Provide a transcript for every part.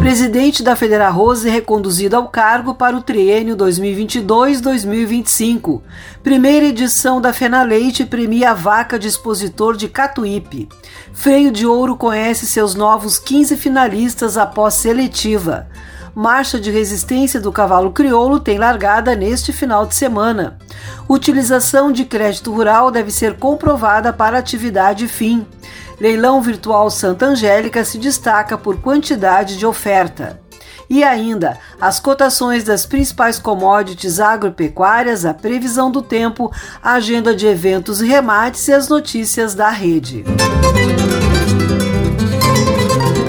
Presidente da Federa Rose reconduzido ao cargo para o triênio 2022-2025. Primeira edição da Fenaleite premia a vaca de expositor de Catuípe. Freio de Ouro conhece seus novos 15 finalistas após seletiva. Marcha de resistência do cavalo crioulo tem largada neste final de semana. Utilização de crédito rural deve ser comprovada para atividade fim. Leilão Virtual Santa Angélica se destaca por quantidade de oferta. E ainda, as cotações das principais commodities agropecuárias, a previsão do tempo, a agenda de eventos e remates e as notícias da rede.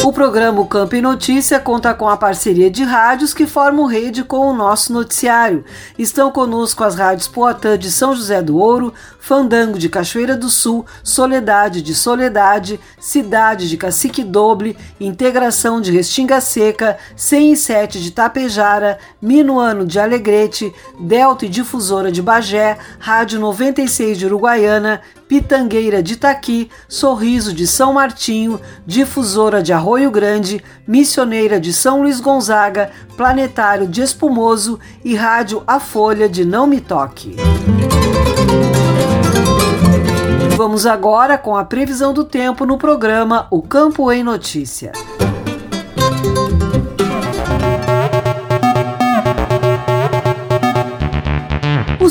O programa Campo e Notícia conta com a parceria de rádios que formam rede com o nosso noticiário. Estão conosco as rádios Poatã de São José do Ouro, Fandango de Cachoeira do Sul, Soledade de Soledade, Cidade de Cacique Doble, Integração de Restinga Seca, 107 de Tapejara, Minuano de Alegrete, Delta e Difusora de Bagé, Rádio 96 de Uruguaiana, Pitangueira de Itaqui, Sorriso de São Martinho, Difusora de Arroio Grande, Missioneira de São Luís Gonzaga, Planetário de Espumoso e Rádio A Folha de Não Me Toque. Vamos agora com a previsão do tempo no programa O Campo em Notícia.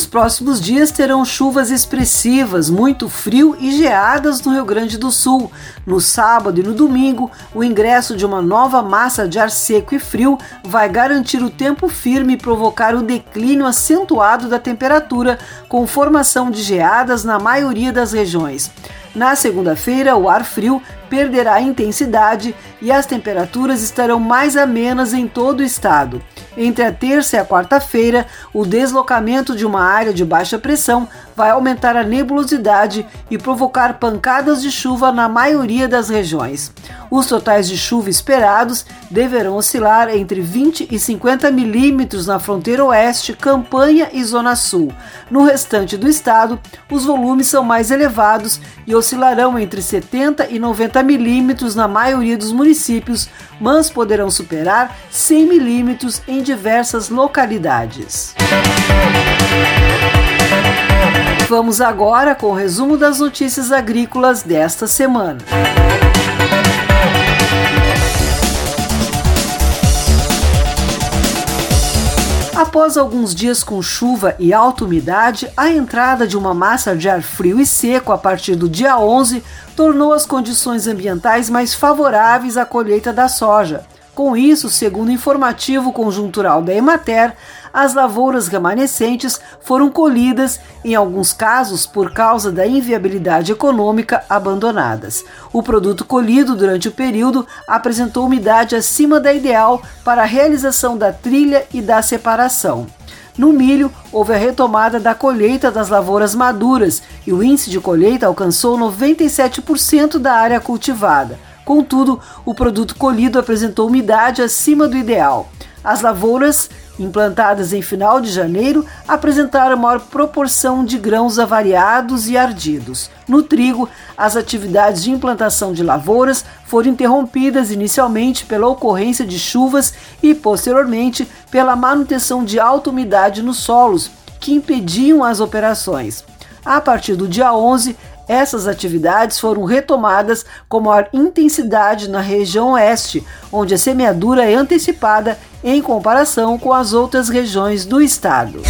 Os próximos dias terão chuvas expressivas, muito frio e geadas no Rio Grande do Sul. No sábado e no domingo, o ingresso de uma nova massa de ar seco e frio vai garantir o tempo firme e provocar um declínio acentuado da temperatura, com formação de geadas na maioria das regiões. Na segunda-feira, o ar frio perderá intensidade e as temperaturas estarão mais amenas em todo o estado. Entre a terça e a quarta-feira, o deslocamento de uma área de baixa pressão vai aumentar a nebulosidade e provocar pancadas de chuva na maioria das regiões. Os totais de chuva esperados deverão oscilar entre 20 e 50 milímetros na fronteira oeste, Campanha e Zona Sul. No restante do estado, os volumes são mais elevados e oscilarão entre 70 e 90 milímetros na maioria dos municípios, mas poderão superar 100 milímetros em diversas localidades. Vamos agora com o resumo das notícias agrícolas desta semana. Após alguns dias com chuva e alta umidade, a entrada de uma massa de ar frio e seco a partir do dia 11 tornou as condições ambientais mais favoráveis à colheita da soja Com isso, segundo o informativo conjuntural da Emater, as lavouras remanescentes foram colhidas, em alguns casos por causa da inviabilidade econômica, abandonadas. O produto colhido durante o período apresentou umidade acima da ideal para a realização da trilha e da separação. No milho, houve a retomada da colheita das lavouras maduras e o índice de colheita alcançou 97% da área cultivada. Contudo, o produto colhido apresentou umidade acima do ideal. As lavouras implantadas em final de janeiro, apresentaram maior proporção de grãos avariados e ardidos. No trigo, as atividades de implantação de lavouras foram interrompidas inicialmente pela ocorrência de chuvas e, posteriormente, pela manutenção de alta umidade nos solos, que impediam as operações. A partir do dia 11, essas atividades foram retomadas com maior intensidade na região oeste, onde a semeadura é antecipada em comparação com as outras regiões do estado.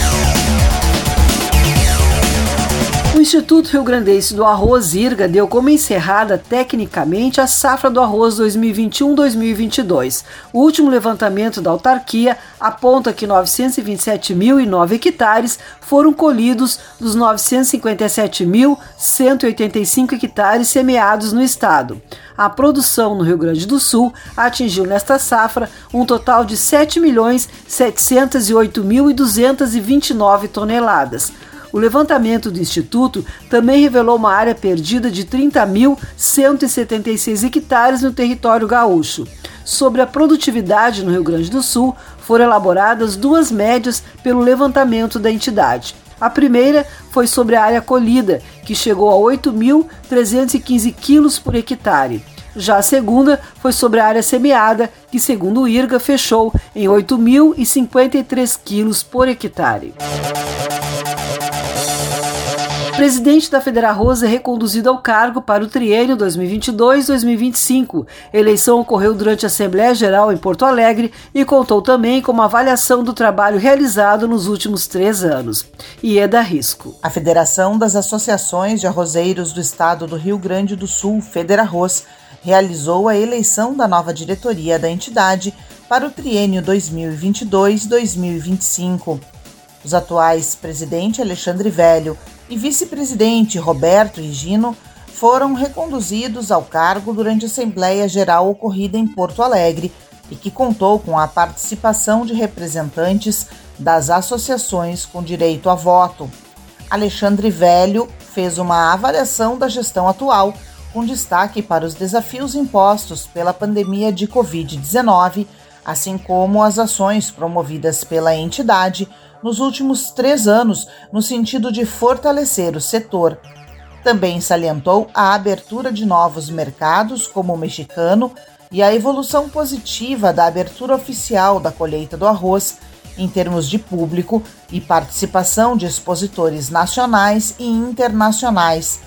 O Instituto Rio Grandense do Arroz IRGA deu como encerrada tecnicamente a safra do arroz 2021-2022. O último levantamento da autarquia aponta que 927.009 hectares foram colhidos dos 957.185 hectares semeados no estado. A produção no Rio Grande do Sul atingiu nesta safra um total de 7.708.229 toneladas. O levantamento do Instituto também revelou uma área perdida de 30.176 hectares no território gaúcho. Sobre a produtividade no Rio Grande do Sul, foram elaboradas duas médias pelo levantamento da entidade. A primeira foi sobre a área colhida, que chegou a 8.315 quilos por hectare. Já a segunda foi sobre a área semeada, que, segundo o IRGA, fechou em 8.053 quilos por hectare presidente da Federarroz é reconduzido ao cargo para o triênio 2022-2025. Eleição ocorreu durante a Assembleia Geral em Porto Alegre e contou também com uma avaliação do trabalho realizado nos últimos três anos. Ieda Risco. A Federação das Associações de Arrozeiros do Estado do Rio Grande do Sul, Federarroz, realizou a eleição da nova diretoria da entidade para o triênio 2022-2025. Os atuais presidente Alexandre Velho e vice-presidente Roberto Higino foram reconduzidos ao cargo durante a Assembleia Geral ocorrida em Porto Alegre e que contou com a participação de representantes das associações com direito a voto. Alexandre Velho fez uma avaliação da gestão atual, com destaque para os desafios impostos pela pandemia de Covid-19, assim como as ações promovidas pela entidade nos últimos três anos no sentido de fortalecer o setor. Também salientou a abertura de novos mercados, como o mexicano, e a evolução positiva da abertura oficial da colheita do arroz em termos de público e participação de expositores nacionais e internacionais.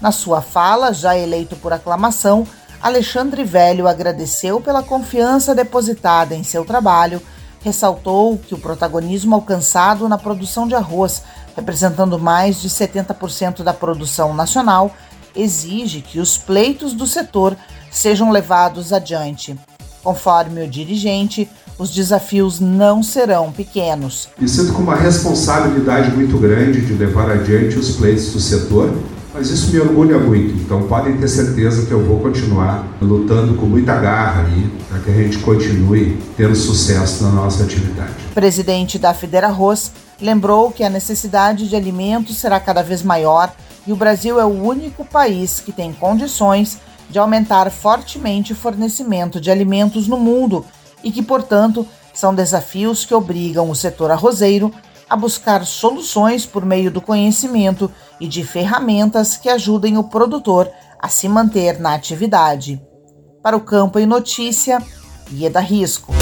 Na sua fala, já eleito por aclamação, Alexandre Velho agradeceu pela confiança depositada em seu trabalho ressaltou que o protagonismo alcançado na produção de arroz, representando mais de 70% da produção nacional, exige que os pleitos do setor sejam levados adiante. Conforme o dirigente, os desafios não serão pequenos. Me sinto com uma responsabilidade muito grande de levar adiante os pleitos do setor mas isso me orgulha muito, então podem ter certeza que eu vou continuar lutando com muita garra aí para que a gente continue tendo sucesso na nossa atividade. O presidente da Federarroz lembrou que a necessidade de alimentos será cada vez maior e o Brasil é o único país que tem condições de aumentar fortemente o fornecimento de alimentos no mundo e que, portanto, são desafios que obrigam o setor arrozeiro a buscar soluções por meio do conhecimento e de ferramentas que ajudem o produtor a se manter na atividade. Para o Campo e Notícia, Ieda Risco.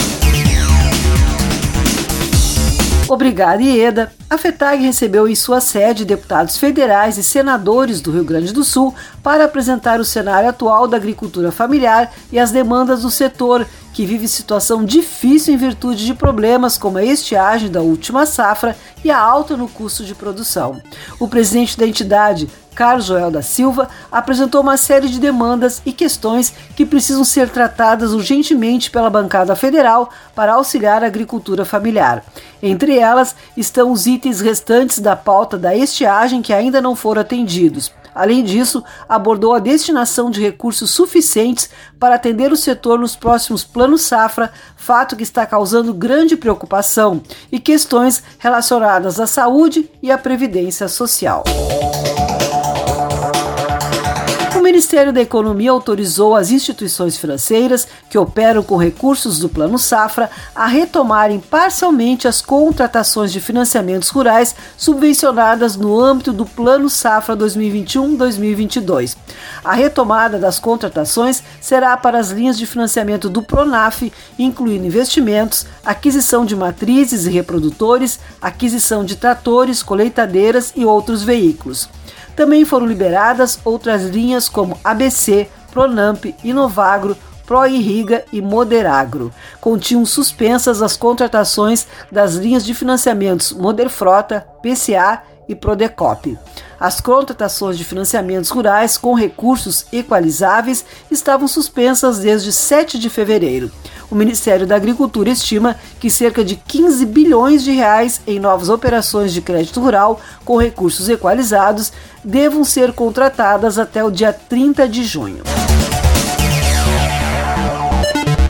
Obrigada, Ieda. A FETAG recebeu em sua sede deputados federais e senadores do Rio Grande do Sul para apresentar o cenário atual da agricultura familiar e as demandas do setor, que vive situação difícil em virtude de problemas como a estiagem da última safra e a alta no custo de produção. O presidente da entidade, Carlos Joel da Silva, apresentou uma série de demandas e questões que precisam ser tratadas urgentemente pela bancada federal para auxiliar a agricultura familiar. Entre elas estão os itens restantes da pauta da estiagem que ainda não foram atendidos. Além disso, abordou a destinação de recursos suficientes para atender o setor nos próximos planos safra, fato que está causando grande preocupação, e questões relacionadas à saúde e à previdência social. Ministério da Economia autorizou as instituições financeiras que operam com recursos do Plano Safra a retomarem parcialmente as contratações de financiamentos rurais subvencionadas no âmbito do Plano Safra 2021-2022. A retomada das contratações será para as linhas de financiamento do Pronaf, incluindo investimentos, aquisição de matrizes e reprodutores, aquisição de tratores, colheitadeiras e outros veículos. Também foram liberadas outras linhas como ABC, Pronamp, Inovagro, Proirriga e Moderagro. Continham suspensas as contratações das linhas de financiamentos Moderfrota, PCA e Prodecop. As contratações de financiamentos rurais com recursos equalizáveis estavam suspensas desde 7 de fevereiro. O Ministério da Agricultura estima que cerca de 15 bilhões de reais em novas operações de crédito rural com recursos equalizados devam ser contratadas até o dia 30 de junho.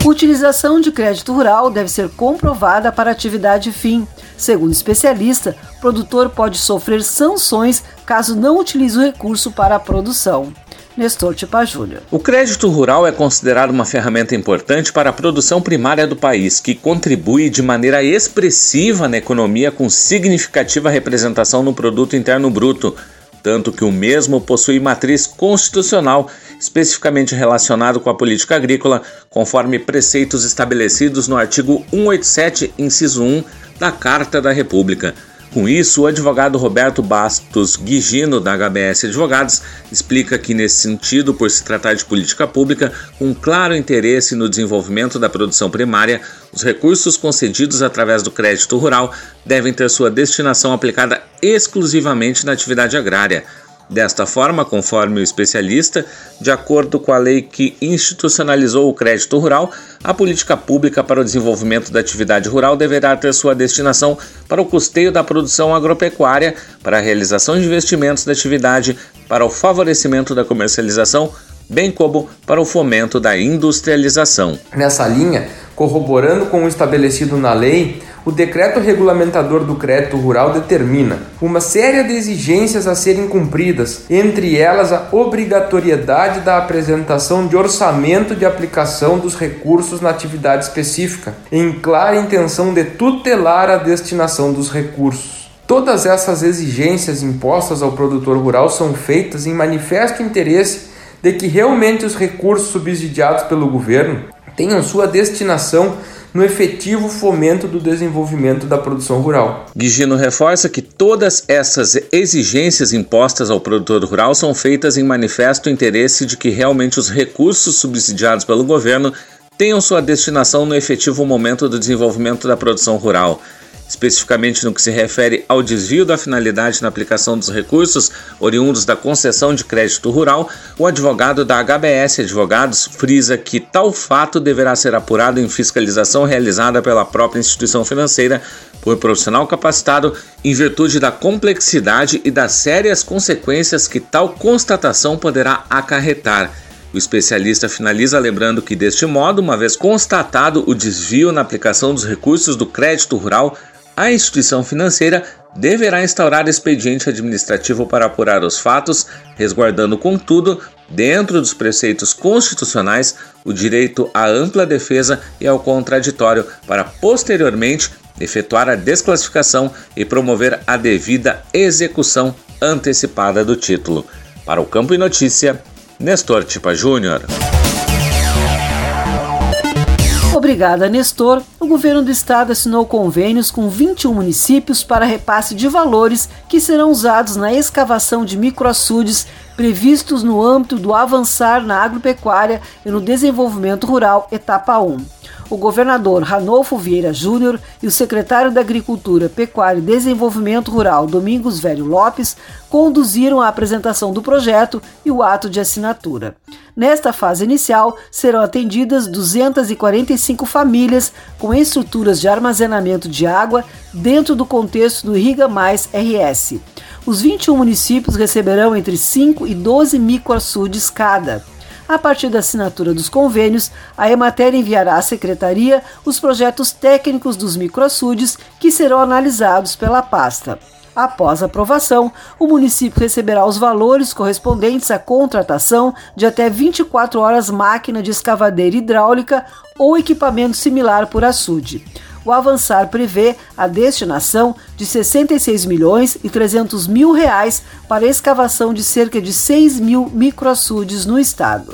Utilização de crédito rural deve ser comprovada para atividade fim. Segundo especialista, produtor pode sofrer sanções caso não utilize o recurso para a produção. Nestor Tipa Júnior. O crédito rural é considerado uma ferramenta importante para a produção primária do país, que contribui de maneira expressiva na economia com significativa representação no produto interno bruto, tanto que o mesmo possui matriz constitucional especificamente relacionado com a política agrícola, conforme preceitos estabelecidos no artigo 187, inciso 1 da Carta da República. Com isso, o advogado Roberto Bastos Guigino, da HBS Advogados, explica que, nesse sentido, por se tratar de política pública, com claro interesse no desenvolvimento da produção primária, os recursos concedidos através do crédito rural devem ter sua destinação aplicada exclusivamente na atividade agrária. Desta forma, conforme o especialista, de acordo com a lei que institucionalizou o crédito rural, a política pública para o desenvolvimento da atividade rural deverá ter sua destinação para o custeio da produção agropecuária, para a realização de investimentos da atividade, para o favorecimento da comercialização, bem como para o fomento da industrialização. Nessa linha, corroborando com o estabelecido na lei, o decreto regulamentador do crédito rural determina uma série de exigências a serem cumpridas, entre elas a obrigatoriedade da apresentação de orçamento de aplicação dos recursos na atividade específica, em clara intenção de tutelar a destinação dos recursos. Todas essas exigências impostas ao produtor rural são feitas em manifesto interesse de que realmente os recursos subsidiados pelo governo tenham sua destinação no efetivo fomento do desenvolvimento da produção rural. Guigino reforça que todas essas exigências impostas ao produtor rural são feitas em manifesto interesse de que realmente os recursos subsidiados pelo governo tenham sua destinação no efetivo momento do desenvolvimento da produção rural especificamente no que se refere ao desvio da finalidade na aplicação dos recursos oriundos da concessão de crédito rural, o advogado da HBS Advogados frisa que tal fato deverá ser apurado em fiscalização realizada pela própria instituição financeira por profissional capacitado em virtude da complexidade e das sérias consequências que tal constatação poderá acarretar. O especialista finaliza lembrando que, deste modo, uma vez constatado o desvio na aplicação dos recursos do crédito rural, a instituição financeira deverá instaurar expediente administrativo para apurar os fatos, resguardando, contudo, dentro dos preceitos constitucionais, o direito à ampla defesa e ao contraditório, para posteriormente efetuar a desclassificação e promover a devida execução antecipada do título. Para o Campo e Notícia, Nestor Tipa Júnior. Obrigada, Nestor. O governo do estado assinou convênios com 21 municípios para repasse de valores que serão usados na escavação de microaçudes previstos no âmbito do avançar na agropecuária e no desenvolvimento rural etapa 1. O governador Ranolfo Vieira Júnior e o secretário da Agricultura, Pecuária e Desenvolvimento Rural, Domingos Velho Lopes, conduziram a apresentação do projeto e o ato de assinatura. Nesta fase inicial, serão atendidas 245 famílias com estruturas de armazenamento de água dentro do contexto do Irriga Mais RS. Os 21 municípios receberão entre 5 e 12 microaçudes cada. A partir da assinatura dos convênios, a Emater enviará à Secretaria os projetos técnicos dos microaçudes que serão analisados pela pasta. Após aprovação, o município receberá os valores correspondentes à contratação de até 24 horas máquina de escavadeira hidráulica ou equipamento similar por açude o Avançar prevê a destinação de 66 milhões e 300 mil reais para a escavação de cerca de 6 mil microaçudes no estado.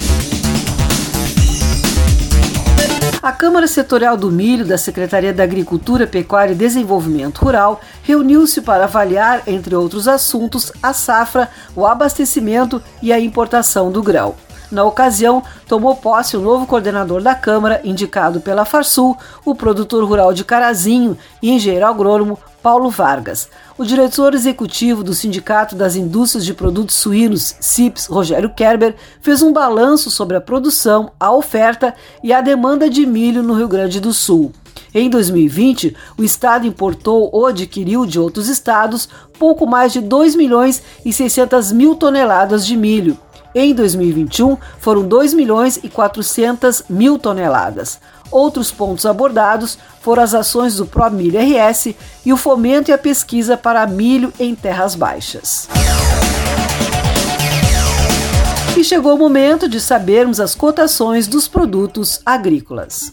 A Câmara Setorial do Milho da Secretaria da Agricultura, Pecuária e Desenvolvimento Rural reuniu-se para avaliar, entre outros assuntos, a safra, o abastecimento e a importação do grão. Na ocasião, tomou posse o novo coordenador da Câmara, indicado pela Farsul, o produtor rural de Carazinho e engenheiro agrônomo Paulo Vargas. O diretor executivo do Sindicato das Indústrias de Produtos Suínos, CIPS, Rogério Kerber, fez um balanço sobre a produção, a oferta e a demanda de milho no Rio Grande do Sul. Em 2020, o estado importou ou adquiriu de outros estados pouco mais de 2 milhões e 600 mil toneladas de milho, em 2021, foram 2 milhões e 400 mil toneladas. Outros pontos abordados foram as ações do ProMilho RS e o fomento e a pesquisa para milho em terras baixas. E chegou o momento de sabermos as cotações dos produtos agrícolas.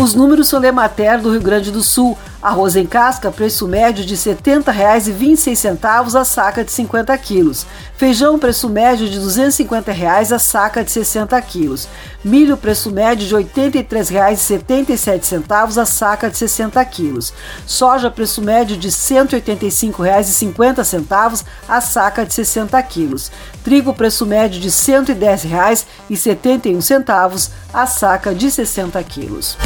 Os números são da Emater do Rio Grande do Sul. Arroz em casca, preço médio de R$ 70,26 a saca de 50 quilos. Feijão, preço médio de 250 reais a saca de 60 quilos. Milho, preço médio de R$ 83,77 a saca de 60 quilos. Soja, preço médio de R$ 185,50 a saca de 60 quilos. Trigo, preço médio de R$ 110,71 a saca de 60 quilos.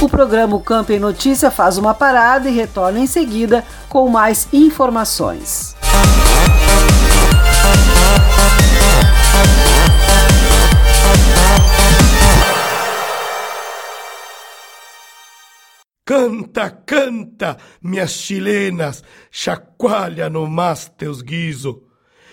O programa Campo em Notícia faz uma parada e retorna em seguida com mais informações. Canta, canta, minhas chilenas, chacoalha no mas teus guiso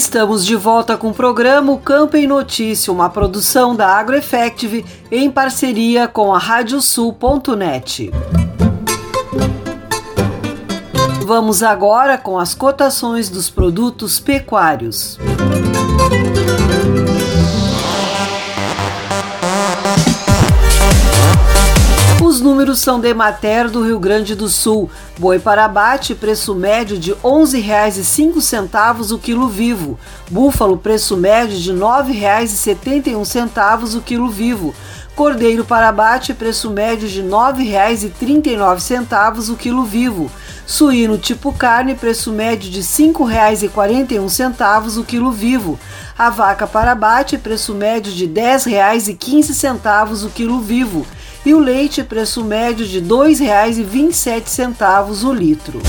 Estamos de volta com o programa o Campo em Notícia, uma produção da AgroEffective em parceria com a Radiosul.net. Vamos agora com as cotações dos produtos pecuários. Os números são de Emater do Rio Grande do Sul. Boi para abate, preço médio de R$ 11,05 o quilo vivo. Búfalo, preço médio de R$ 9,71 o quilo vivo. Cordeiro para abate, preço médio de R$ 9,39 o quilo vivo. Suíno tipo carne, preço médio de R$ 5,41 o quilo vivo. A vaca para abate, preço médio de R$ 10,15 o quilo vivo e o leite preço médio de R$ 2,27 o litro.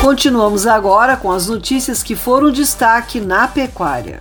Continuamos agora com as notícias que foram destaque na pecuária.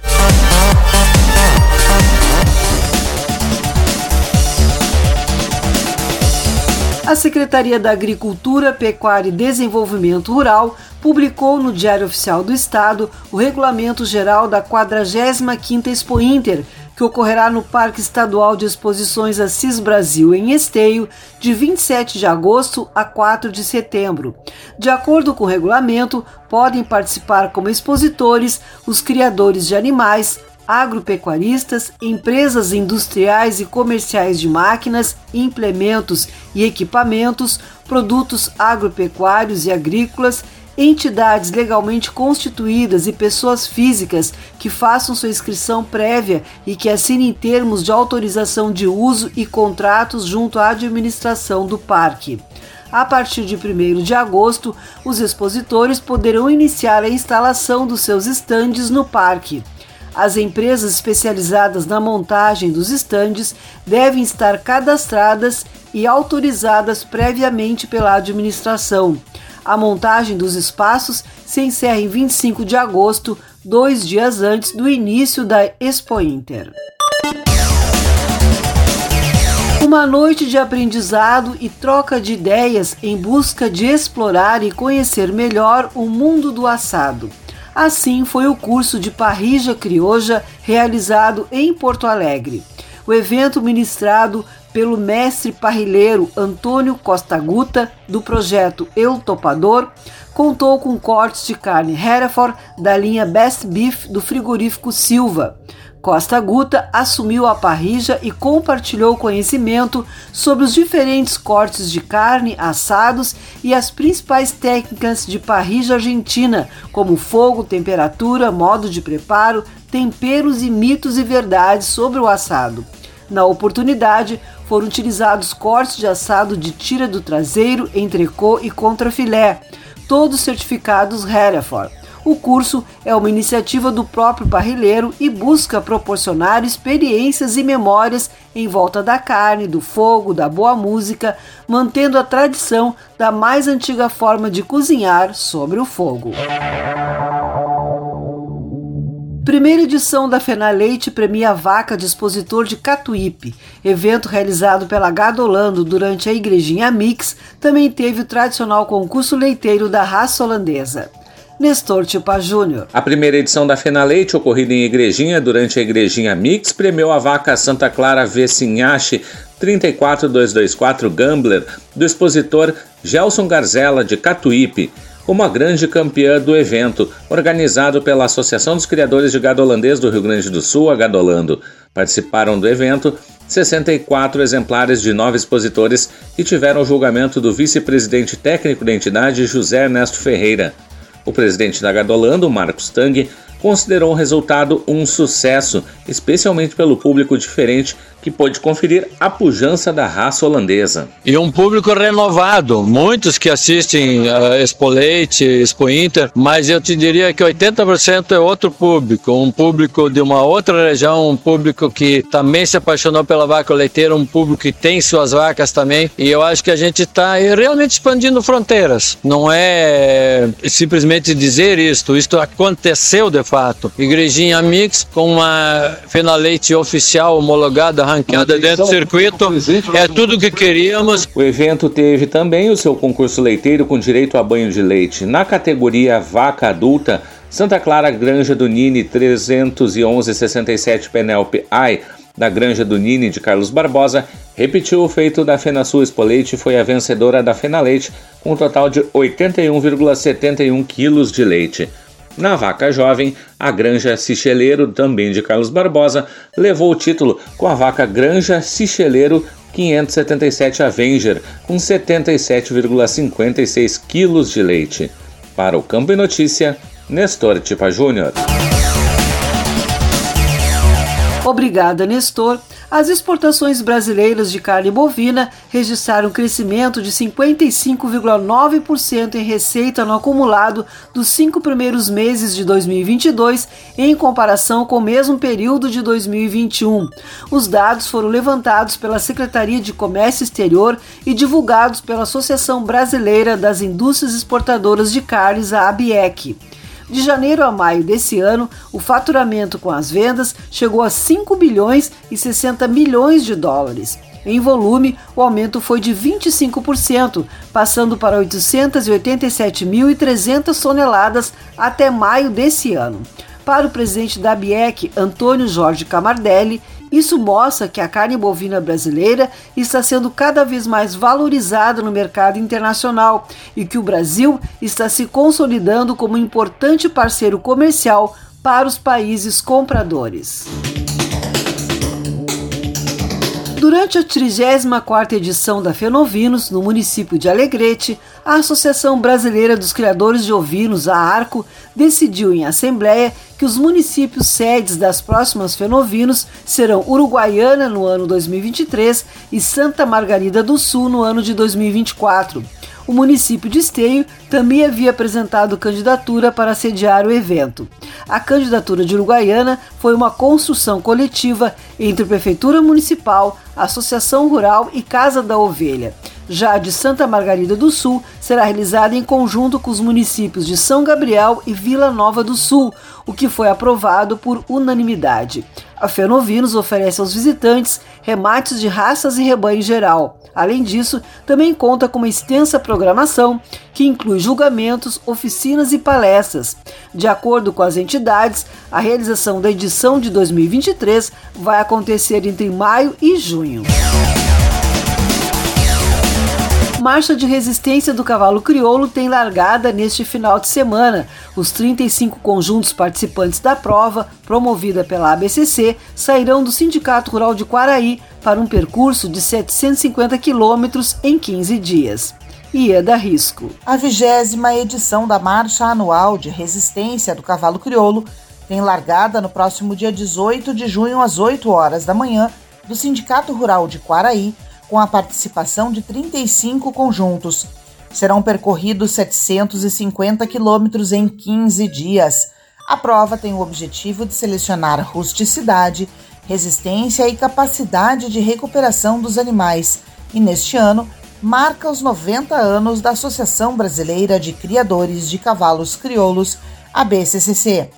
A Secretaria da Agricultura, Pecuária e Desenvolvimento Rural publicou no Diário Oficial do Estado o Regulamento Geral da 45ª Expo Inter, que ocorrerá no Parque Estadual de Exposições Assis Brasil, em Esteio, de 27 de agosto a 4 de setembro. De acordo com o regulamento, podem participar como expositores os criadores de animais, agropecuaristas, empresas industriais e comerciais de máquinas, implementos e equipamentos, produtos agropecuários e agrícolas, entidades legalmente constituídas e pessoas físicas que façam sua inscrição prévia e que assinem termos de autorização de uso e contratos junto à administração do parque. A partir de 1 de agosto, os expositores poderão iniciar a instalação dos seus estandes no parque. As empresas especializadas na montagem dos estandes devem estar cadastradas e autorizadas previamente pela administração. A montagem dos espaços se encerra em 25 de agosto, dois dias antes do início da Expo Inter. Uma noite de aprendizado e troca de ideias em busca de explorar e conhecer melhor o mundo do assado. Assim foi o curso de Parrija Crioja realizado em Porto Alegre. O evento ministrado pelo mestre parrilheiro Antônio Costa Guta, do projeto Eu Topador, contou com cortes de carne Hereford da linha Best Beef do frigorífico Silva. Costa Guta assumiu a parrija e compartilhou conhecimento sobre os diferentes cortes de carne assados e as principais técnicas de parrija argentina, como fogo, temperatura, modo de preparo, temperos e mitos e verdades sobre o assado. Na oportunidade, foram utilizados cortes de assado de tira do traseiro, entrecô e contrafilé, todos certificados Hereford. O curso é uma iniciativa do próprio parrilheiro e busca proporcionar experiências e memórias em volta da carne, do fogo, da boa música, mantendo a tradição da mais antiga forma de cozinhar sobre o fogo. Primeira edição da Fenaleite premia a vaca de expositor de Catuípe. Evento realizado pela Gadolando durante a Igrejinha Mix também teve o tradicional concurso leiteiro da raça holandesa. Nestor Tipa Júnior. A primeira edição da Fenaleite, ocorrida em Igrejinha durante a Igrejinha Mix, premiou a vaca Santa Clara Vecinhache 34224 Gambler, do expositor Gelson Garzella, de Catuípe, como a grande campeã do evento, organizado pela Associação dos Criadores de Gado Holandês do Rio Grande do Sul, a Gadolando. Participaram do evento 64 exemplares de nove expositores e tiveram o julgamento do vice-presidente técnico da entidade, José Ernesto Ferreira. O presidente da Gadolando, Marcos Tang, considerou o resultado um sucesso, especialmente pelo público diferente que pôde conferir a pujança da raça holandesa. E um público renovado, muitos que assistem uh, Expo Leite, Expo Inter, mas eu te diria que 80% é outro público, um público de uma outra região, um público que também se apaixonou pela vaca leiteira, um público que tem suas vacas também, e eu acho que a gente está realmente expandindo fronteiras, não é simplesmente dizer isto, isto aconteceu de fato. Igrejinha Mix com uma Fenaleite oficial homologada ranqueada dentro do circuito. É tudo o que queríamos. O evento teve também o seu concurso leiteiro com direito a banho de leite. Na categoria vaca adulta, Santa Clara Granja do Nini 31167 Penelope Ai da Granja do Nini de Carlos Barbosa, repetiu o feito da FenaSul Expoleite e foi a vencedora da Fenaleite com um total de 81,71 quilos de leite. Na vaca jovem, a Granja Cicheleiro, também de Carlos Barbosa, levou o título com a vaca Granja Cicheleiro 577 Avenger, com 77,56 quilos de leite. Para o Campo e Notícia, Nestor Tipa Júnior. Obrigada, Nestor. As exportações brasileiras de carne bovina registraram crescimento de 55,9% em receita no acumulado dos cinco primeiros meses de 2022, em comparação com o mesmo período de 2021. Os dados foram levantados pela Secretaria de Comércio Exterior e divulgados pela Associação Brasileira das Indústrias Exportadoras de Carnes, a ABIEC. De janeiro a maio desse ano, o faturamento com as vendas chegou a 5 bilhões e 60 milhões de dólares. Em volume, o aumento foi de 25%, passando para 887.300 toneladas até maio desse ano. Para o presidente da BIEC, Antônio Jorge Camardelli, isso mostra que a carne bovina brasileira está sendo cada vez mais valorizada no mercado internacional e que o Brasil está se consolidando como um importante parceiro comercial para os países compradores. Durante a 34ª edição da Fenovinos, no município de Alegrete, a Associação Brasileira dos Criadores de Ovinos, a ARCO, decidiu em assembleia que os municípios sedes das próximas Fenovinos serão Uruguaiana no ano 2023 e Santa Margarida do Sul no ano de 2024 o município de Esteio também havia apresentado candidatura para sediar o evento. A candidatura de Uruguaiana foi uma construção coletiva entre Prefeitura Municipal, Associação Rural e Casa da Ovelha. Já a de Santa Margarida do Sul será realizada em conjunto com os municípios de São Gabriel e Vila Nova do Sul, o que foi aprovado por unanimidade. A Fenovinos oferece aos visitantes remates de raças e rebanho em geral. Além disso, também conta com uma extensa programação que inclui julgamentos, oficinas e palestras. De acordo com as entidades, a realização da edição de 2023 vai acontecer entre maio e junho. Marcha de Resistência do Cavalo Crioulo tem largada neste final de semana. Os 35 conjuntos participantes da prova, promovida pela ABCC, sairão do Sindicato Rural de Quaraí para um percurso de 750 quilômetros em 15 dias. Ieda Risco. A vigésima edição da Marcha Anual de Resistência do Cavalo Crioulo tem largada no próximo dia 18 de junho às 8 horas da manhã do Sindicato Rural de Quaraí, com a participação de 35 conjuntos. Serão percorridos 750 quilômetros em 15 dias. A prova tem o objetivo de selecionar rusticidade, resistência e capacidade de recuperação dos animais, e neste ano marca os 90 anos da Associação Brasileira de Criadores de Cavalos Crioulos, a BCCC.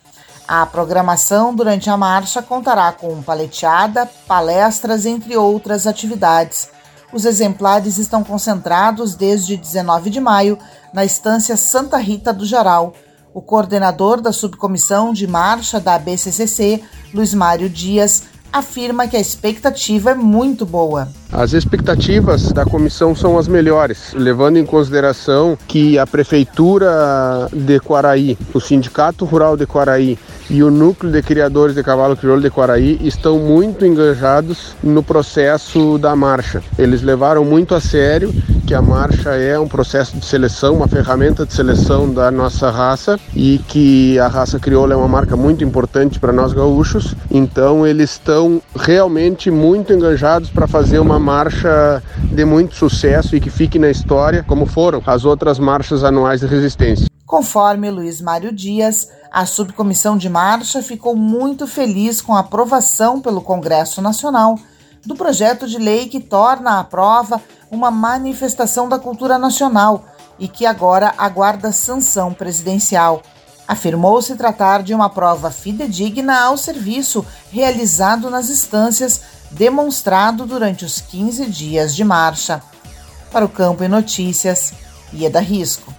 A programação durante a marcha contará com paleteada, palestras, entre outras atividades. Os exemplares estão concentrados desde 19 de maio na estância Santa Rita do Jaral. O coordenador da subcomissão de marcha da BCCC, Luiz Mário Dias, afirma que a expectativa é muito boa. As expectativas da comissão são as melhores, levando em consideração que a Prefeitura de Quaraí, o Sindicato Rural de Quaraí e o Núcleo de Criadores de Cavalo Crioulo de Quaraí estão muito engajados no processo da marcha. Eles levaram muito a sério que a marcha é um processo de seleção, uma ferramenta de seleção da nossa raça e que a raça crioula é uma marca muito importante para nós gaúchos. Então eles estão realmente muito engajados para fazer uma marcha de muito sucesso e que fique na história, como foram as outras marchas anuais de resistência. Conforme Luiz Mário Dias, a subcomissão de marcha ficou muito feliz com a aprovação pelo Congresso Nacional do projeto de lei que torna a prova uma manifestação da cultura nacional e que agora aguarda sanção presidencial. Afirmou se tratar de uma prova fidedigna ao serviço realizado nas instâncias, demonstrado durante os 15 dias de marcha. Para o Campo e Notícias, Ieda Risco.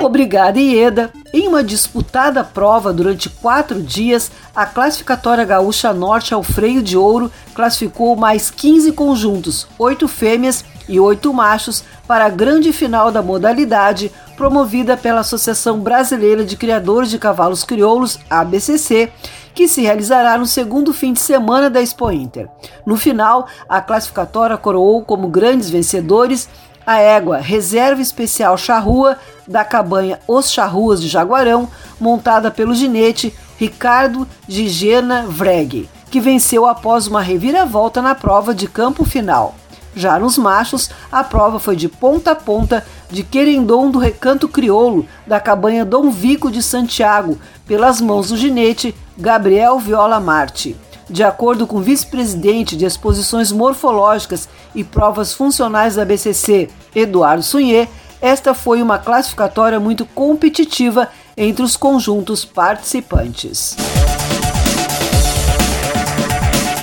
Obrigada, Ieda. Em uma disputada prova durante quatro dias, a classificatória gaúcha Norte ao Freio de Ouro classificou mais 15 conjuntos, oito fêmeas e oito machos, para a grande final da modalidade, promovida pela Associação Brasileira de Criadores de Cavalos Crioulos, ABCC, que se realizará no segundo fim de semana da Expo Inter. No final, a classificatória coroou como grandes vencedores a égua Reserva Especial Charrua da cabanha Os Charruas de Jaguarão, montada pelo ginete Ricardo Gigena Vreg, que venceu após uma reviravolta na prova de campo final. Já nos machos, a prova foi de ponta a ponta de Querendon do Recanto Crioulo, da cabanha Dom Vico de Santiago, pelas mãos do ginete Gabriel Viola Marte. De acordo com o vice-presidente de exposições morfológicas e provas funcionais da BCC, Eduardo Sunhê, esta foi uma classificatória muito competitiva entre os conjuntos participantes.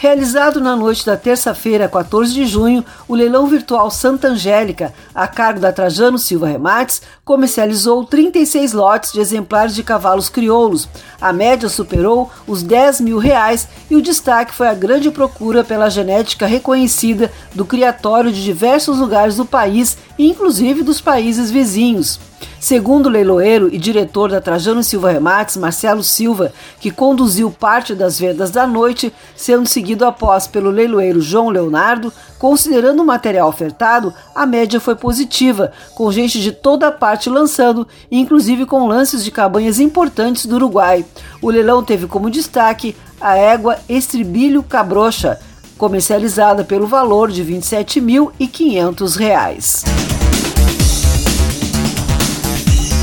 Realizado na noite da terça-feira, 14 de junho, o leilão virtual Santa Angélica, a cargo da Trajano Silva Remates, comercializou 36 lotes de exemplares de cavalos crioulos. A média superou os 10 mil reais e o destaque foi a grande procura pela genética reconhecida do criatório de diversos lugares do país, inclusive dos países vizinhos. Segundo o leiloeiro e diretor da Trajano Silva Remates, Marcelo Silva, que conduziu parte das vendas da noite, sendo seguido após pelo leiloeiro João Leonardo, considerando o material ofertado, a média foi positiva, com gente de toda parte lançando, inclusive com lances de cabanhas importantes do Uruguai. O leilão teve como destaque a égua Estribilho Cabrocha, comercializada pelo valor de R$ 27.500.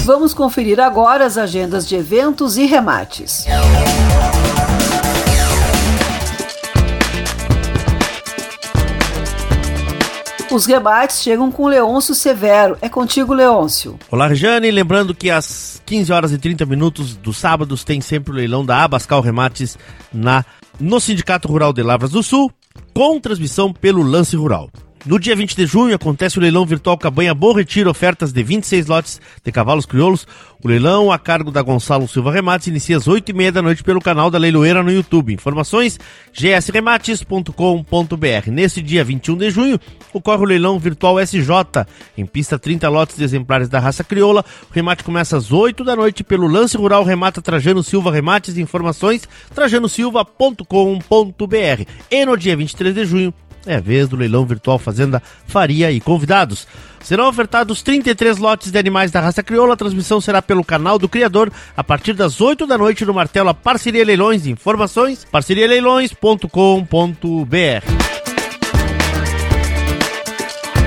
Vamos conferir agora as agendas de eventos e remates. Os rebates chegam com Leôncio Severo. É contigo, Leôncio. Olá, Rejane. Lembrando que às 15 horas e 30 minutos dos sábados tem sempre o leilão da Abascal Remates na, no Sindicato Rural de Lavras do Sul, com transmissão pelo Lance Rural. No dia 20 de junho acontece o leilão virtual Cabanha Bom Retiro, ofertas de 26 lotes de cavalos crioulos. O leilão, a cargo da Gonçalo Silva Remates, inicia às 8h30 da noite pelo canal da Leiloeira no YouTube. Informações gsremates.com.br. Nesse dia 21 de junho, ocorre o leilão virtual SJ, em pista 30 lotes de exemplares da raça crioula. O remate começa às 8 da noite pelo Lance Rural Remata Trajano Silva Remates. Informações trajanosilva.com.br. E no dia 23 de junho, é a vez do leilão virtual Fazenda Faria e convidados. Serão ofertados 33 lotes de animais da raça crioula. A transmissão será pelo canal do criador a partir das 8 da noite no Martelo Parceria Leilões. Informações parcerialeilões.com.br.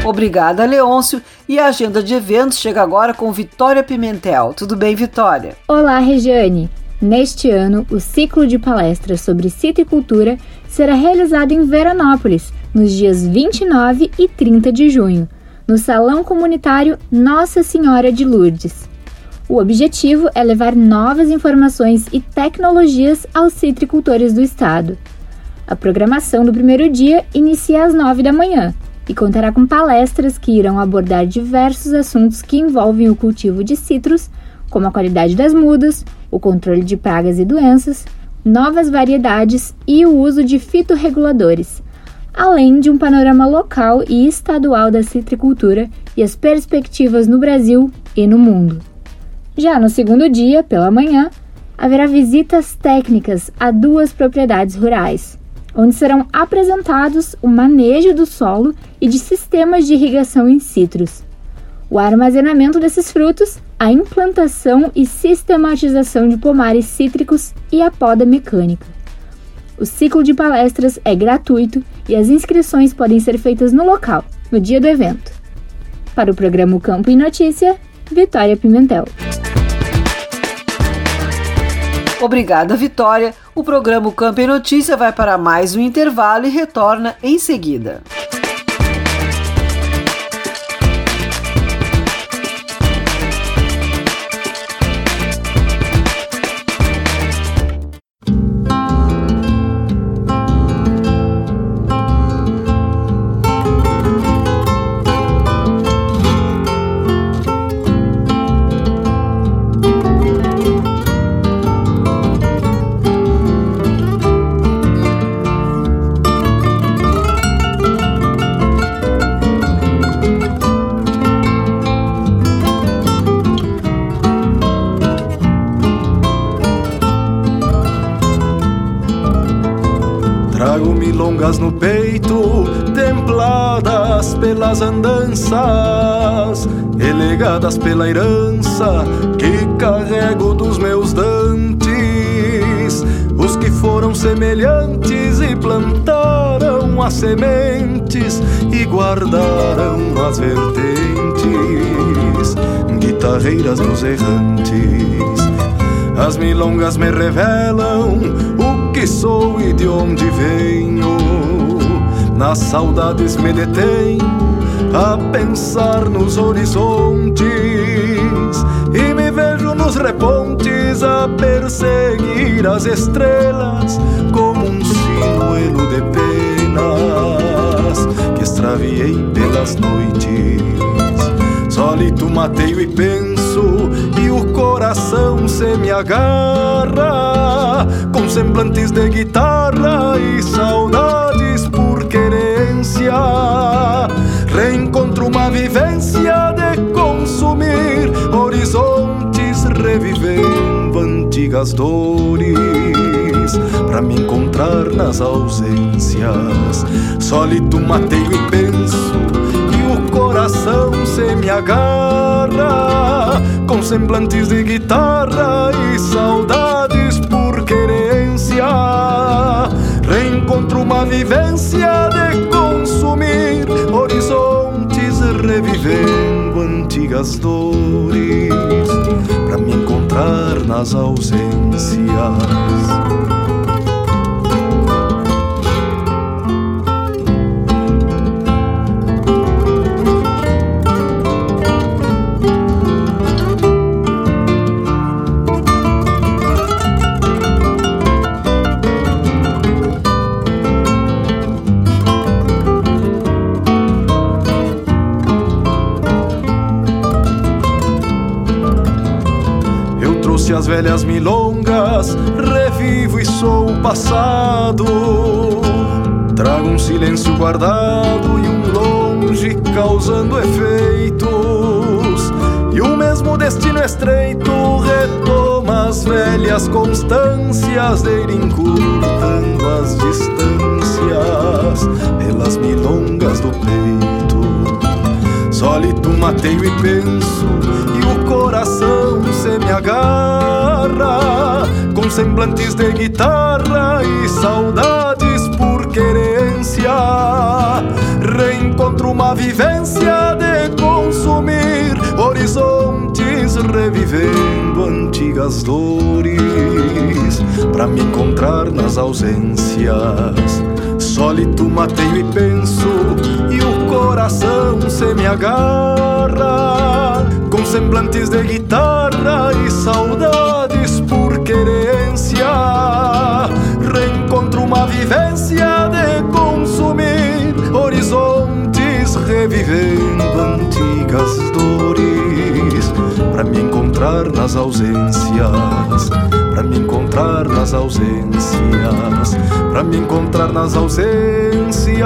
Obrigada, Leôncio. E a agenda de eventos chega agora com Vitória Pimentel. Tudo bem, Vitória? Olá, Regiane. Neste ano, o ciclo de palestras sobre citricultura será realizado em Veranópolis, nos dias 29 e 30 de junho, no Salão Comunitário Nossa Senhora de Lourdes. O objetivo é levar novas informações e tecnologias aos citricultores do estado. A programação do primeiro dia inicia às 9 da manhã e contará com palestras que irão abordar diversos assuntos que envolvem o cultivo de citros, como a qualidade das mudas, o controle de pragas e doenças, novas variedades e o uso de fitorreguladores, além de um panorama local e estadual da citricultura e as perspectivas no Brasil e no mundo. Já no segundo dia, pela manhã, haverá visitas técnicas a duas propriedades rurais, onde serão apresentados o manejo do solo e de sistemas de irrigação em citros, o armazenamento desses frutos, a implantação e sistematização de pomares cítricos e a poda mecânica. O ciclo de palestras é gratuito e as inscrições podem ser feitas no local, no dia do evento. Para o programa Campo e Notícia, Vitória Pimentel. Obrigada, Vitória. O programa Campo e Notícia vai para mais um intervalo e retorna em seguida. Pelas andanças, elegadas pela herança que carrego dos meus dantes. foram semelhantes e plantaram as sementes e guardaram as vertentes, guitarreiras dos errantes. As milongas me revelam o que sou e de onde venho. Nas saudades me detenho a pensar nos horizontes e me vejo nos repontes a perseguir as estrelas como um sinuelo de penas que extraviei pelas noites. Solito mateio e penso e o coração se me agarra com semblantes de guitarra e saudades Reencontro uma vivência de consumir horizontes, revivendo antigas dores. Pra me encontrar nas ausências, sólido mateio e penso, e o coração se me agarra com semblantes de guitarra e saudades por querência. Reencontro uma vivência antigas dores, para me encontrar nas ausências. As velhas milongas, revivo e sou o passado. Trago um silêncio guardado e um longe causando efeitos. E o mesmo destino estreito retoma as velhas constâncias de ir encurtando as distâncias pelas milongas do peito. Sólito mateio e penso, me agarra com semblantes de guitarra e saudades por querência. Reencontro uma vivência de consumir horizontes, revivendo antigas dores, para me encontrar nas ausências. Sólito mateio e penso, e o coração se me agarra semblantes de guitarra e saudades por querência. Reencontro uma vivência de consumir horizontes, revivendo antigas dores, para me encontrar nas ausências para me encontrar nas ausências, para me encontrar nas ausências.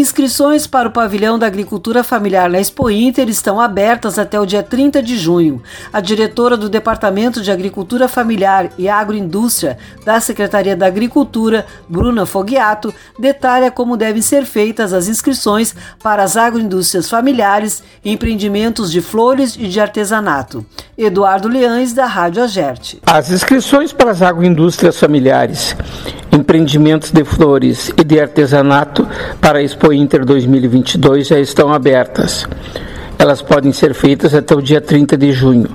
Inscrições para o pavilhão da agricultura familiar na Expo Inter estão abertas até o dia 30 de junho. A diretora do Departamento de Agricultura Familiar e Agroindústria da Secretaria da Agricultura, Bruna Fogiato, detalha como devem ser feitas as inscrições para as agroindústrias familiares empreendimentos de flores e de artesanato. Eduardo Leães, da Rádio Agerte. As inscrições para as agroindústrias familiares, empreendimentos de flores e de artesanato para a Expo Inter 2022 já estão abertas. Elas podem ser feitas até o dia 30 de junho.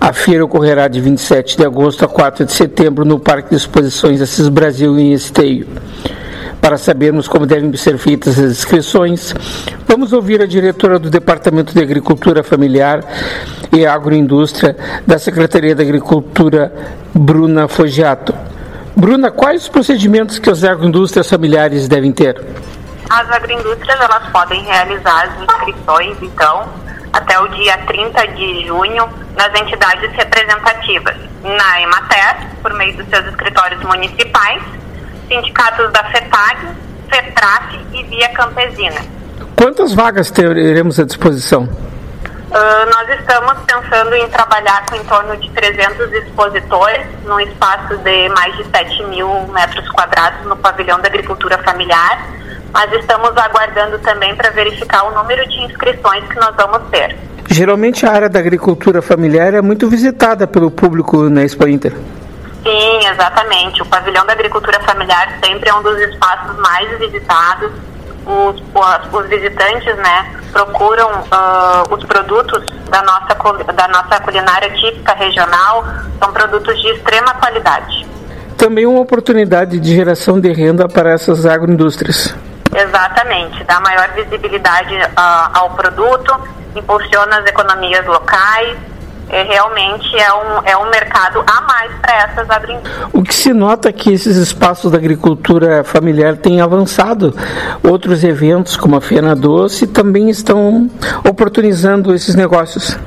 A feira ocorrerá de 27 de agosto a 4 de setembro no Parque de Exposições Assis Brasil em Esteio. Para sabermos como devem ser feitas as inscrições, vamos ouvir a diretora do Departamento de Agricultura Familiar e Agroindústria da Secretaria da Agricultura, Bruna Fogiato. Bruna, quais os procedimentos que as agroindústrias familiares devem ter? As agroindústrias elas podem realizar as inscrições, então, até o dia 30 de junho nas entidades representativas, na Emater, por meio dos seus escritórios municipais, sindicatos da FETAG, FETRAF e Via Campesina. Quantas vagas teremos à disposição? Uh, nós estamos pensando em trabalhar com em torno de 300 expositores, num espaço de mais de 7 mil metros quadrados no pavilhão da agricultura familiar, mas estamos aguardando também para verificar o número de inscrições que nós vamos ter. Geralmente a área da agricultura familiar é muito visitada pelo público na Expo Inter. Sim, exatamente. O pavilhão da agricultura familiar sempre é um dos espaços mais visitados. Os, os visitantes, né, procuram uh, os produtos da nossa, da nossa culinária típica regional. São produtos de extrema qualidade. Também uma oportunidade de geração de renda para essas agroindústrias. Exatamente, dá maior visibilidade uh, ao produto, impulsiona as economias locais é, realmente é um, é um mercado a mais para essas agroindústrias. O que se nota é que esses espaços da agricultura familiar têm avançado. Outros eventos, como a Fena Doce, também estão oportunizando esses negócios.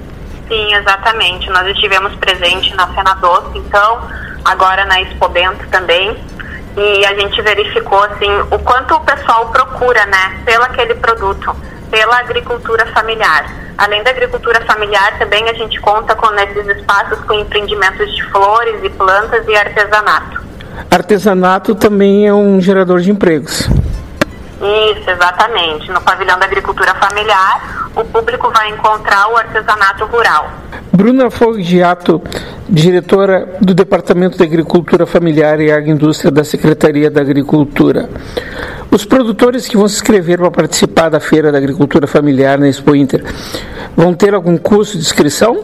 Sim, exatamente. Nós estivemos presentes na Fena Doce, então, agora na Expo Bento também. E a gente verificou assim o quanto o pessoal procura, né, pelo aquele produto, pela agricultura familiar. Além da agricultura familiar, também a gente conta com nesses espaços com empreendimentos de flores e plantas e artesanato. Artesanato também é um gerador de empregos. Isso, exatamente. No pavilhão da agricultura familiar, o público vai encontrar o artesanato rural. Bruna Foggiato, diretora do Departamento de Agricultura Familiar e Agroindústria da Secretaria da Agricultura. Os produtores que vão se inscrever para participar da Feira da Agricultura Familiar na Expo Inter vão ter algum custo de inscrição?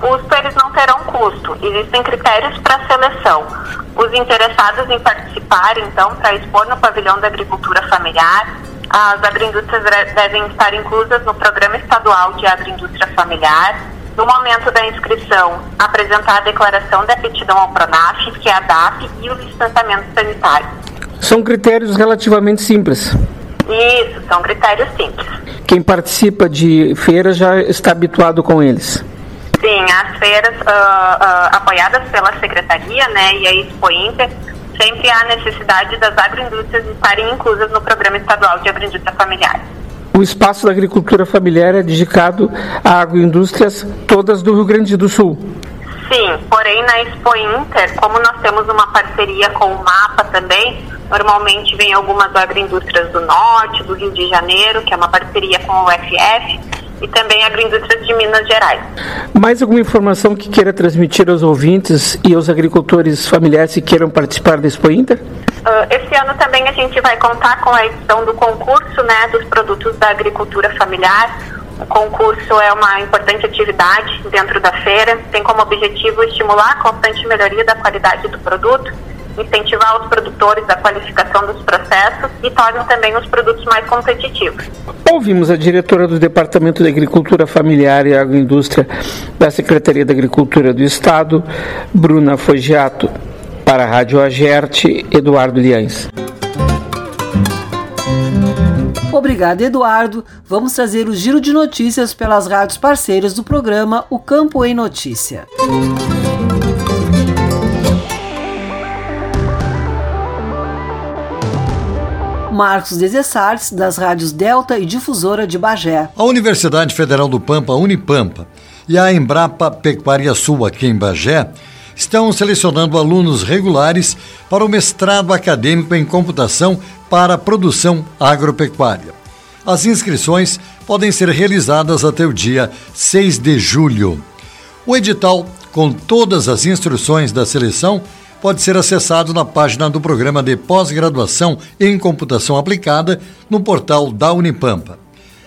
Custo eles não terão custo. Existem critérios para seleção. Os interessados em participar, então, para expor no pavilhão da agricultura familiar, as agroindústrias devem estar inclusas no Programa Estadual de Agroindústria Familiar. No momento da inscrição, apresentar a declaração de aptidão ao PRONAF, que é a DAP, e o licenciamento sanitário. São critérios relativamente simples. Isso, são critérios simples. Quem participa de feiras já está habituado com eles. As feiras uh, uh, apoiadas pela Secretaria né, e a Expo Inter, sempre há necessidade das agroindústrias estarem inclusas no Programa Estadual de Agroindústria Familiar. O espaço da agricultura familiar é dedicado a agroindústrias todas do Rio Grande do Sul. Sim, porém na Expo Inter, como nós temos uma parceria com o MAPA também, normalmente vem algumas agroindústrias do Norte, do Rio de Janeiro, que é uma parceria com o UFF, e também agroindústrias de Minas Gerais. Mais alguma informação que queira transmitir aos ouvintes e aos agricultores familiares que queiram participar da Expo Inter? Uh, esse ano também a gente vai contar com a edição do concurso né, dos produtos da agricultura familiar, o concurso é uma importante atividade dentro da feira, tem como objetivo estimular a constante melhoria da qualidade do produto, incentivar os produtores a qualificação dos processos e torna também os produtos mais competitivos. Ouvimos a diretora do Departamento de Agricultura Familiar e Agroindústria da Secretaria da Agricultura do Estado, Bruna Fogiato. Para a Rádio Agerte, Eduardo Liães. Obrigado, Eduardo. Vamos trazer o giro de notícias pelas rádios parceiras do programa O Campo em Notícia. Marcos Desessartes, das rádios Delta e Difusora de Bagé. A Universidade Federal do Pampa, Unipampa, e a Embrapa Pecuária Sul, aqui em Bagé, estão selecionando alunos regulares para o mestrado acadêmico em computação para a produção agropecuária. As inscrições podem ser realizadas até o dia 6 de julho. O edital, com todas as instruções da seleção, pode ser acessado na página do programa de pós-graduação em computação aplicada no portal da Unipampa.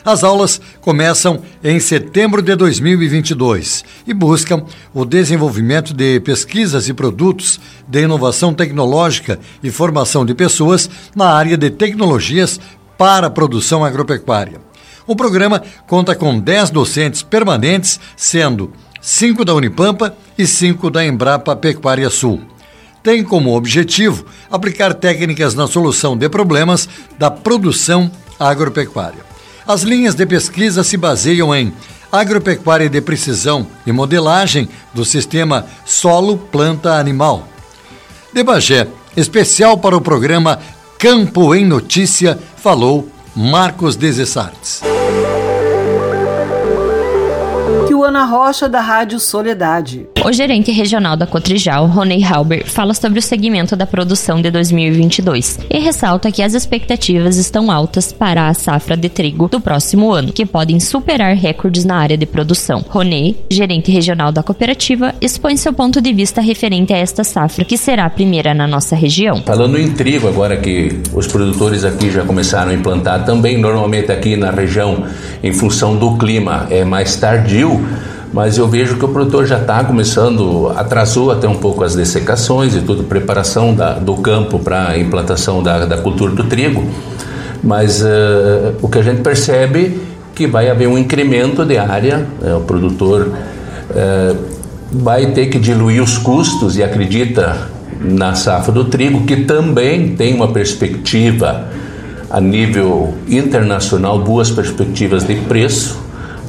As aulas começam em setembro de 2022 e buscam o desenvolvimento de pesquisas e produtos de inovação tecnológica e formação de pessoas na área de tecnologias para a produção agropecuária. O programa conta com 10 docentes permanentes, sendo 5 da Unipampa e 5 da Embrapa Pecuária Sul. Tem como objetivo aplicar técnicas na solução de problemas da produção agropecuária. As linhas de pesquisa se baseiam em agropecuária de precisão e modelagem do sistema solo-planta-animal. De Bagé, especial para o programa Campo em Notícia, falou Marcos Desessartes. Ana Rocha, da Rádio Soledade. O gerente regional da Cotrijal, Ronei Halber, fala sobre o segmento da produção de 2022 e ressalta que as expectativas estão altas para a safra de trigo do próximo ano, que podem superar recordes na área de produção. Ronei, gerente regional da cooperativa, expõe seu ponto de vista referente a esta safra, que será a primeira na nossa região. Falando em trigo, agora que os produtores aqui já começaram a implantar, também normalmente aqui na região, em função do clima, é mais tardio mas eu vejo que o produtor já está começando, atrasou até um pouco as dessecações e tudo, preparação da, do campo para implantação da, da, cultura do trigo, mas uh, o que a gente percebe que vai haver um incremento de área, uh, o produtor uh, vai ter que diluir os custos e acredita na safra do trigo, que também tem uma perspectiva a nível internacional, boas perspectivas de preço,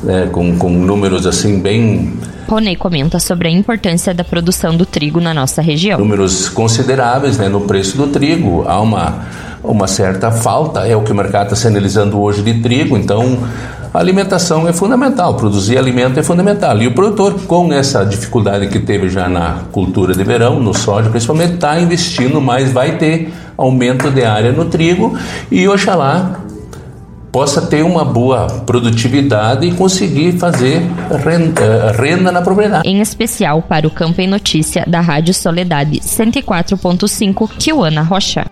né, com, com números assim bem Ronei comenta sobre a importância da produção do trigo na nossa região. Números consideráveis né, no preço do trigo. Há uma, uma certa falta, é o que o mercado está sinalizando hoje de trigo, então a alimentação é fundamental, produzir alimento é fundamental. E o produtor, com essa dificuldade que teve já na cultura de verão, no soja principalmente, está investindo mais, vai ter aumento de área no trigo e oxalá possa ter uma boa produtividade e conseguir fazer renda, eh, renda na propriedade. Em especial para o Campo em Notícia da Rádio Soledade 104.5, Kiwana Rocha.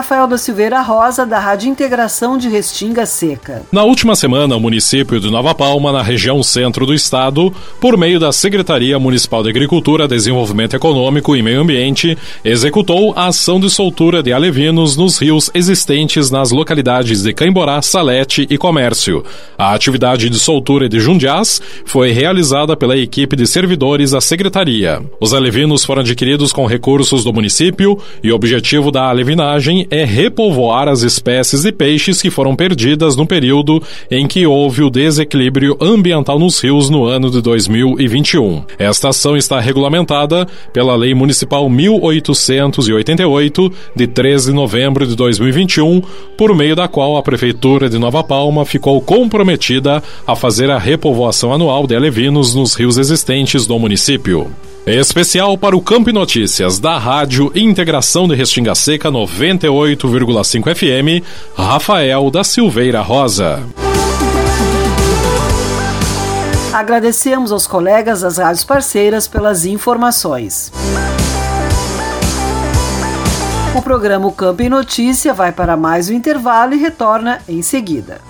Rafael da Silveira Rosa, da Rádio Integração de Restinga Seca. Na última semana, o município de Nova Palma, na região centro do estado, por meio da Secretaria Municipal de Agricultura, Desenvolvimento Econômico e Meio Ambiente, executou a ação de soltura de alevinos nos rios existentes nas localidades de Caimborá, Salete e Comércio. A atividade de soltura de jundiás foi realizada pela equipe de servidores da Secretaria. Os alevinos foram adquiridos com recursos do município e o objetivo da alevinagem é repovoar as espécies de peixes que foram perdidas no período em que houve o desequilíbrio ambiental nos rios no ano de 2021. Esta ação está regulamentada pela Lei Municipal 1888, de 13 de novembro de 2021, por meio da qual a Prefeitura de Nova Palma ficou comprometida a fazer a repovoação anual de alevinos nos rios existentes do município. Especial para o Campo Notícias da Rádio Integração de Restinga Seca 98,5 FM, Rafael da Silveira Rosa. Agradecemos aos colegas das rádios parceiras pelas informações. O programa Campo e Notícia vai para mais um intervalo e retorna em seguida.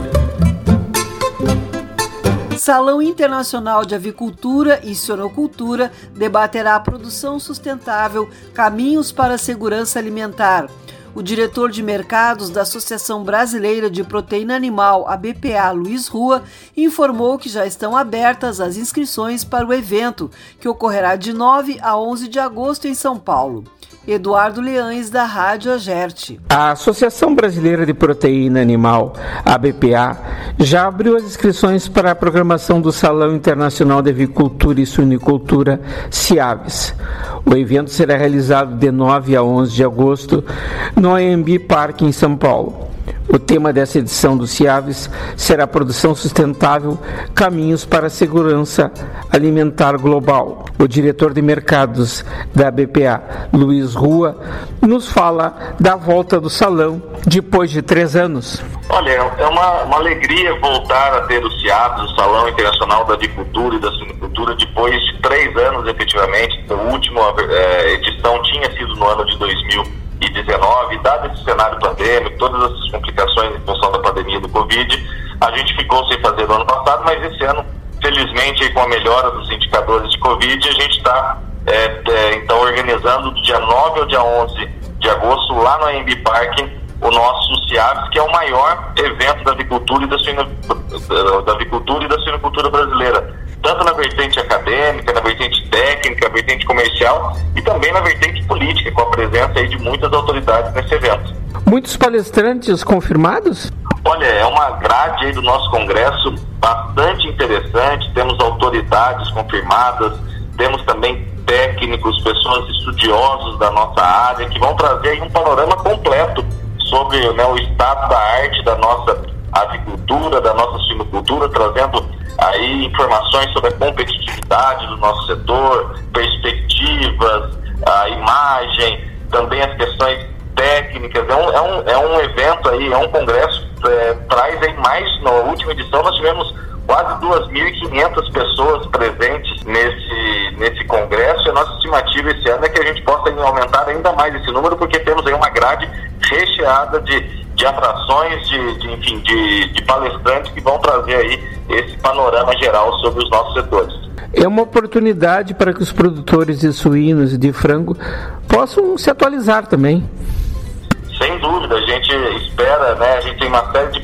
Salão Internacional de Avicultura e Sonocultura debaterá a produção sustentável, caminhos para a segurança alimentar. O diretor de mercados da Associação Brasileira de Proteína Animal, a BPA, Luiz Rua, informou que já estão abertas as inscrições para o evento, que ocorrerá de 9 a 11 de agosto em São Paulo. Eduardo Leães, da Rádio Agerte. A Associação Brasileira de Proteína Animal, a BPA, já abriu as inscrições para a programação do Salão Internacional de Avicultura e Suinicultura, CIAVES. O evento será realizado de 9 a 11 de agosto no AMB Parque, em São Paulo. O tema dessa edição do CIAVES será produção sustentável, caminhos para a segurança alimentar global. O diretor de mercados da BPA, Luiz Rua, nos fala da volta do salão depois de três anos. Olha, é uma, uma alegria voltar a ter o CIAVES, o Salão Internacional da Avicultura e da Suinicultura, depois de três anos efetivamente. A última eh, edição tinha sido no ano de 2000 2019, dado esse cenário pandêmico, todas essas complicações em função da pandemia do Covid, a gente ficou sem fazer no ano passado, mas esse ano, felizmente, com a melhora dos indicadores de Covid, a gente está é, é, então organizando do dia 9 ao dia 11 de agosto, lá no AMB Park, o nosso CIAVES, que é o maior evento da avicultura e da, suino, da avicultura e da suinocultura brasileira tanto na vertente acadêmica, na vertente técnica, na vertente comercial e também na vertente política, com a presença aí de muitas autoridades nesse evento. Muitos palestrantes confirmados? Olha, é uma grade aí do nosso congresso bastante interessante, temos autoridades confirmadas, temos também técnicos, pessoas estudiosos da nossa área que vão trazer aí um panorama completo sobre né, o estado da arte da nossa avicultura, da nossa sinocultura, trazendo aí informações sobre a competitividade do nosso setor, perspectivas, a imagem, também as questões técnicas. É um, é um, é um evento aí, é um congresso, é, traz aí mais, na última edição nós tivemos quase 2.500 pessoas presentes nesse, nesse congresso e a nossa estimativa esse ano é que a gente possa aumentar ainda mais esse número porque temos aí uma grade recheada de, de atrações, de, de enfim, de, de palestrantes que vão trazer aí esse panorama geral sobre os nossos setores. É uma oportunidade para que os produtores de suínos e de frango possam se atualizar também. Sem dúvida, a gente espera, né? A gente tem uma série de,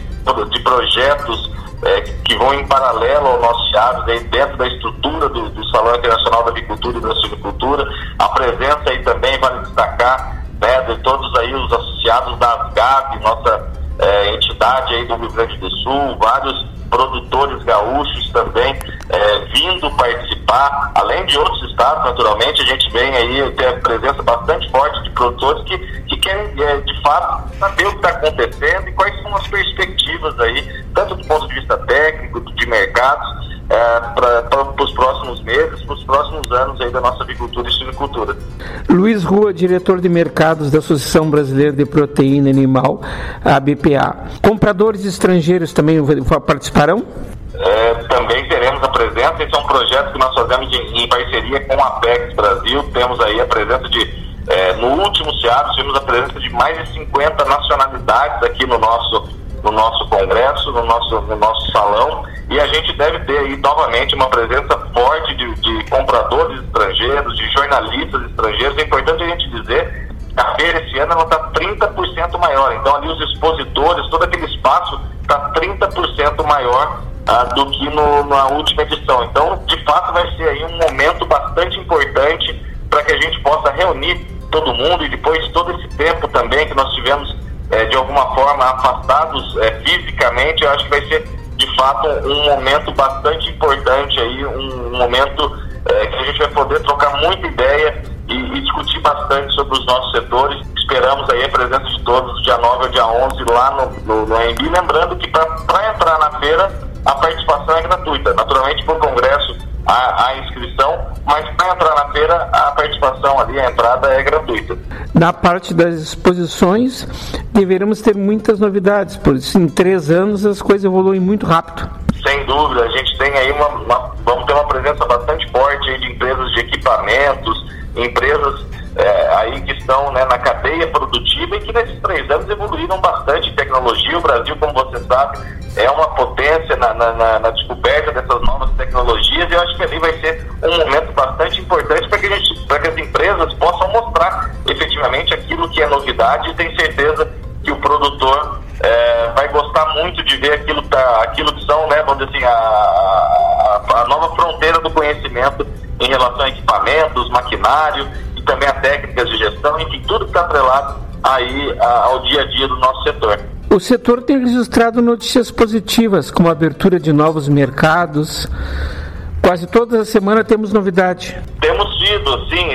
de projetos é, que vão em paralelo ao nosso Chaves, aí dentro da estrutura do, do Salão Internacional da Avicultura e da Suinicultura. A presença aí também vale destacar né, de todos aí os associados da ASGAB, nossa é, entidade aí do Rio Grande do Sul, vários produtores gaúchos também é, vindo participar, além de outros estados, naturalmente, a gente vem aí ter a presença bastante forte de produtores que, que querem, é, de fato, saber o que está acontecendo e quais são as perspectivas aí, tanto do ponto de vista técnico, de mercados, é, para os próximos meses, para os próximos anos aí da nossa avicultura e suinicultura. Luiz Rua, diretor de mercados da Associação Brasileira de Proteína Animal, a BPA. Compradores estrangeiros também participarão? É, também teremos a presença. Esse é um projeto que nós fazemos de, em parceria com a Apex Brasil. Temos aí a presença de, é, no último SEAB, tivemos a presença de mais de 50 nacionalidades aqui no nosso no nosso congresso, no nosso, no nosso salão, e a gente deve ter aí novamente uma presença forte de, de compradores estrangeiros, de jornalistas estrangeiros. É importante a gente dizer que a feira esse ano está 30% maior, então ali os expositores, todo aquele espaço está 30% maior ah, do que no, na última edição. Então, de fato, vai ser aí um momento bastante importante para que a gente possa reunir todo mundo e depois de todo esse tempo também que nós tivemos é, de alguma forma afastados é, fisicamente, eu acho que vai ser de fato um momento bastante importante aí, um, momento é, que a gente vai poder trocar muita ideia e, e, discutir bastante sobre os nossos setores. Esperamos aí a presença de todos, dia 9 ao dia 11, lá no, no. Lembrando que para entrar na feira, a participação é gratuita. Naturalmente, por congresso, a, a inscrição, mas para entrar na feira, a participação ali, a entrada é gratuita. Na parte das exposições, deveremos ter muitas novidades, pois em três anos as coisas evoluem muito rápido. Sem dúvida, a gente tem aí uma, uma vamos ter uma presença bastante forte de empresas de equipamentos, empresas é, aí que estão né, na cadeia produtiva e que nesses três anos evoluíram bastante em tecnologia. O Brasil, como você sabe, é uma potência na, na, na descoberta dessas novas tecnologias e eu acho que ali vai ser um momento bastante importante para que, a gente, para que as empresas possam mostrar efetivamente aquilo que é novidade e tenho certeza que o produtor é, vai gostar muito de ver aquilo, tá, aquilo que são, né, vamos dizer assim, a, a, a nova fronteira do conhecimento em relação a equipamentos, maquinário e também a técnicas de gestão, enfim, tudo que está atrelado aí ao dia a dia do nosso setor. O setor tem registrado notícias positivas, como a abertura de novos mercados. Quase toda semana temos novidade. Temos tido, sim,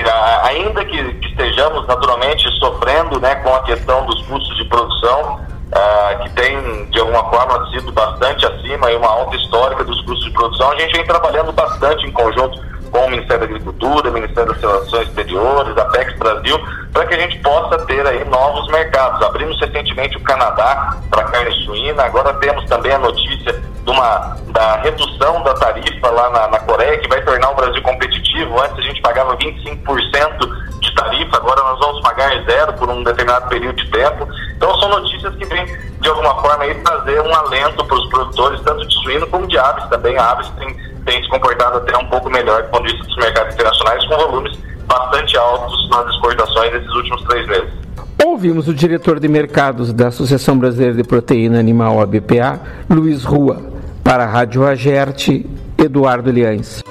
ainda que estejamos naturalmente sofrendo né, com a questão dos custos de produção, uh, que tem de alguma forma sido bastante acima e uma alta histórica dos custos de produção, a gente vem trabalhando bastante em conjunto com o Ministério da Agricultura, o Ministério das Relações Exteriores, a PEX Brasil, para que a gente possa ter aí novos mercados. Abrimos recentemente o Canadá para carne suína, agora temos também a notícia de uma, da redução da tarifa lá na, na Coreia, que vai tornar o Brasil competitivo. Antes a gente pagava 25% de tarifa, agora nós vamos pagar zero por um determinado período de tempo. Então são notícias que vêm, de alguma forma, aí, trazer um alento para os produtores, tanto de suíno como de aves também. A aves tem tem se comportado até um pouco melhor do ponto de vista dos mercados internacionais, com volumes bastante altos nas exportações nesses últimos três meses. Ouvimos o diretor de mercados da Associação Brasileira de Proteína Animal, ABPA, Luiz Rua, para a Rádio Agerte, Eduardo Liães.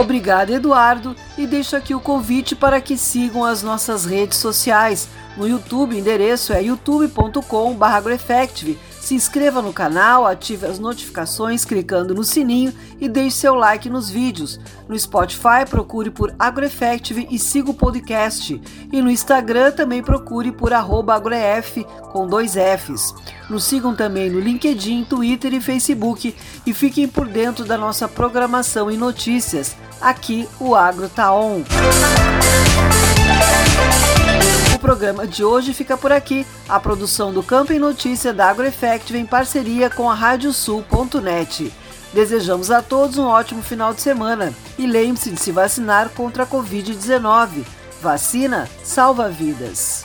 Obrigado, Eduardo, e deixo aqui o convite para que sigam as nossas redes sociais no YouTube, o endereço é youtube.com/agroeffective. Se inscreva no canal, ative as notificações clicando no sininho e deixe seu like nos vídeos. No Spotify, procure por AgroEffective e siga o podcast. E no Instagram também procure por agroef com dois Fs. Nos sigam também no LinkedIn, Twitter e Facebook e fiquem por dentro da nossa programação e notícias. Aqui o Agro tá on programa de hoje fica por aqui. A produção do Campo em Notícia da AgroEffective em parceria com a Radiosul.net. Desejamos a todos um ótimo final de semana e lembre-se de se vacinar contra a Covid-19. Vacina salva vidas.